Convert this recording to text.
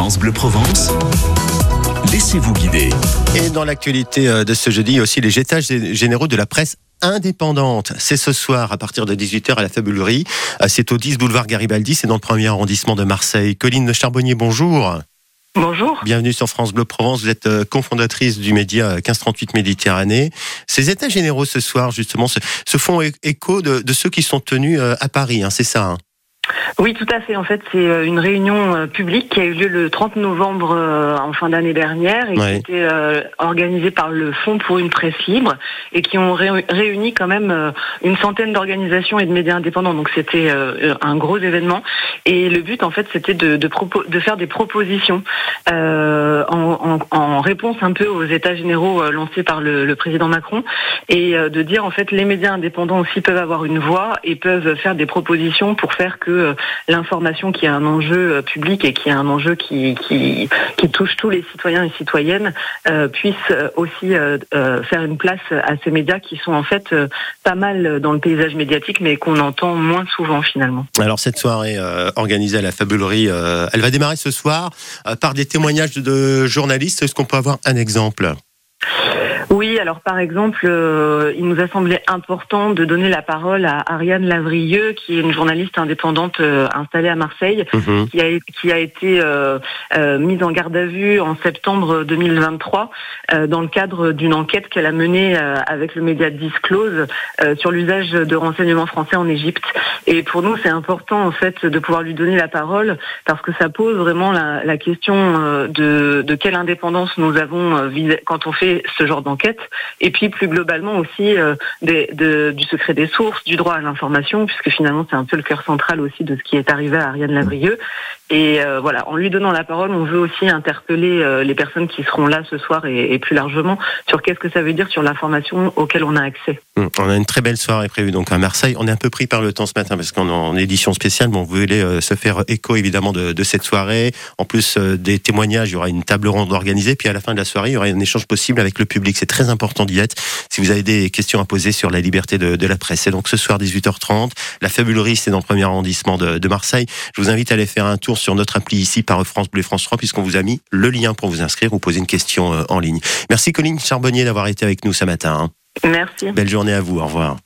France Bleu Provence. Laissez-vous guider. Et dans l'actualité euh, de ce jeudi, aussi les états généraux de la presse indépendante. C'est ce soir à partir de 18h à la Fabulerie. Euh, c'est au 10 boulevard Garibaldi, c'est dans le premier arrondissement de Marseille. Colline Charbonnier, bonjour. Bonjour. Bienvenue sur France Bleu Provence. Vous êtes euh, cofondatrice du média 1538 Méditerranée. Ces états généraux ce soir, justement, se, font écho de, ceux qui sont tenus à Paris, hein, c'est ça hein? Oui, tout à fait. En fait, c'est euh, une réunion euh, publique qui a eu lieu le 30 novembre euh, en fin d'année dernière et qui a été organisée par le Fonds pour une presse libre et qui ont réuni quand même une centaine d'organisations et de médias indépendants. Donc c'était un gros événement. Et le but, en fait, c'était de, de, faire des propositions en, réponse un peu aux états généraux lancés par le, le président Macron et de dire, en fait, les médias indépendants aussi peuvent avoir une voix et peuvent faire des propositions pour faire que euh, l'information qui est un enjeu euh, public et qui est un enjeu qui, qui, touche tous les citoyens et citoyennes euh, puisse aussi faire une place à ces médias qui sont en fait pas mal dans le paysage médiatique mais qu'on entend moins souvent finalement. Alors cette soirée organisée à la Fabulerie, elle va démarrer ce soir par des témoignages de journalistes. Est-ce qu'on peut avoir un exemple? Oui, alors par exemple, euh, il nous a semblé important de donner la parole à Ariane Lavrieux, qui est une journaliste indépendante euh, installée à Marseille, mhm. qui, a, qui a été euh, mise en garde à vue en septembre 2023 dans le cadre d'une enquête qu'elle a menée avec le média Disclose sur l'usage de renseignements français en Égypte. Et pour nous, c'est important en fait de pouvoir lui donner la parole parce que ça pose vraiment la, la question de, de, quelle indépendance nous avons quand on fait ce genre d'enquête et puis plus globalement aussi euh, du secret des sources, du droit à l'information, puisque finalement c'est un peu le cœur central aussi de ce qui est arrivé à Ariane Lavrieux. Et euh, voilà, en lui donnant la parole, on veut aussi interpeller euh, les personnes qui seront là ce soir et, plus largement sur qu'est-ce que ça veut dire sur l'information auquel on a accès. Hum, on a une très belle soirée prévue donc à Marseille. On est un peu pris par le temps ce matin parce qu'on est en édition spéciale, mais on voulait se faire écho évidemment de, de cette soirée. En plus des témoignages, il y aura une table ronde organisée, puis à la fin de la soirée, il y aura un échange possible avec le public. C'est très important d'y être. Si vous avez des questions à poser sur la liberté de, la presse, c'est donc ce soir 18h30. La Fabulerie, c'est dans le premier arrondissement de, Marseille. Je vous invite à aller faire un tour sur notre appli ici par France Bleu France 3 puisqu'on vous a mis le lien pour vous inscrire ou poser une question euh, en ligne. Merci Colline Charbonnier d'avoir été avec nous ce matin. Hein. Merci. Belle journée à vous. Au revoir.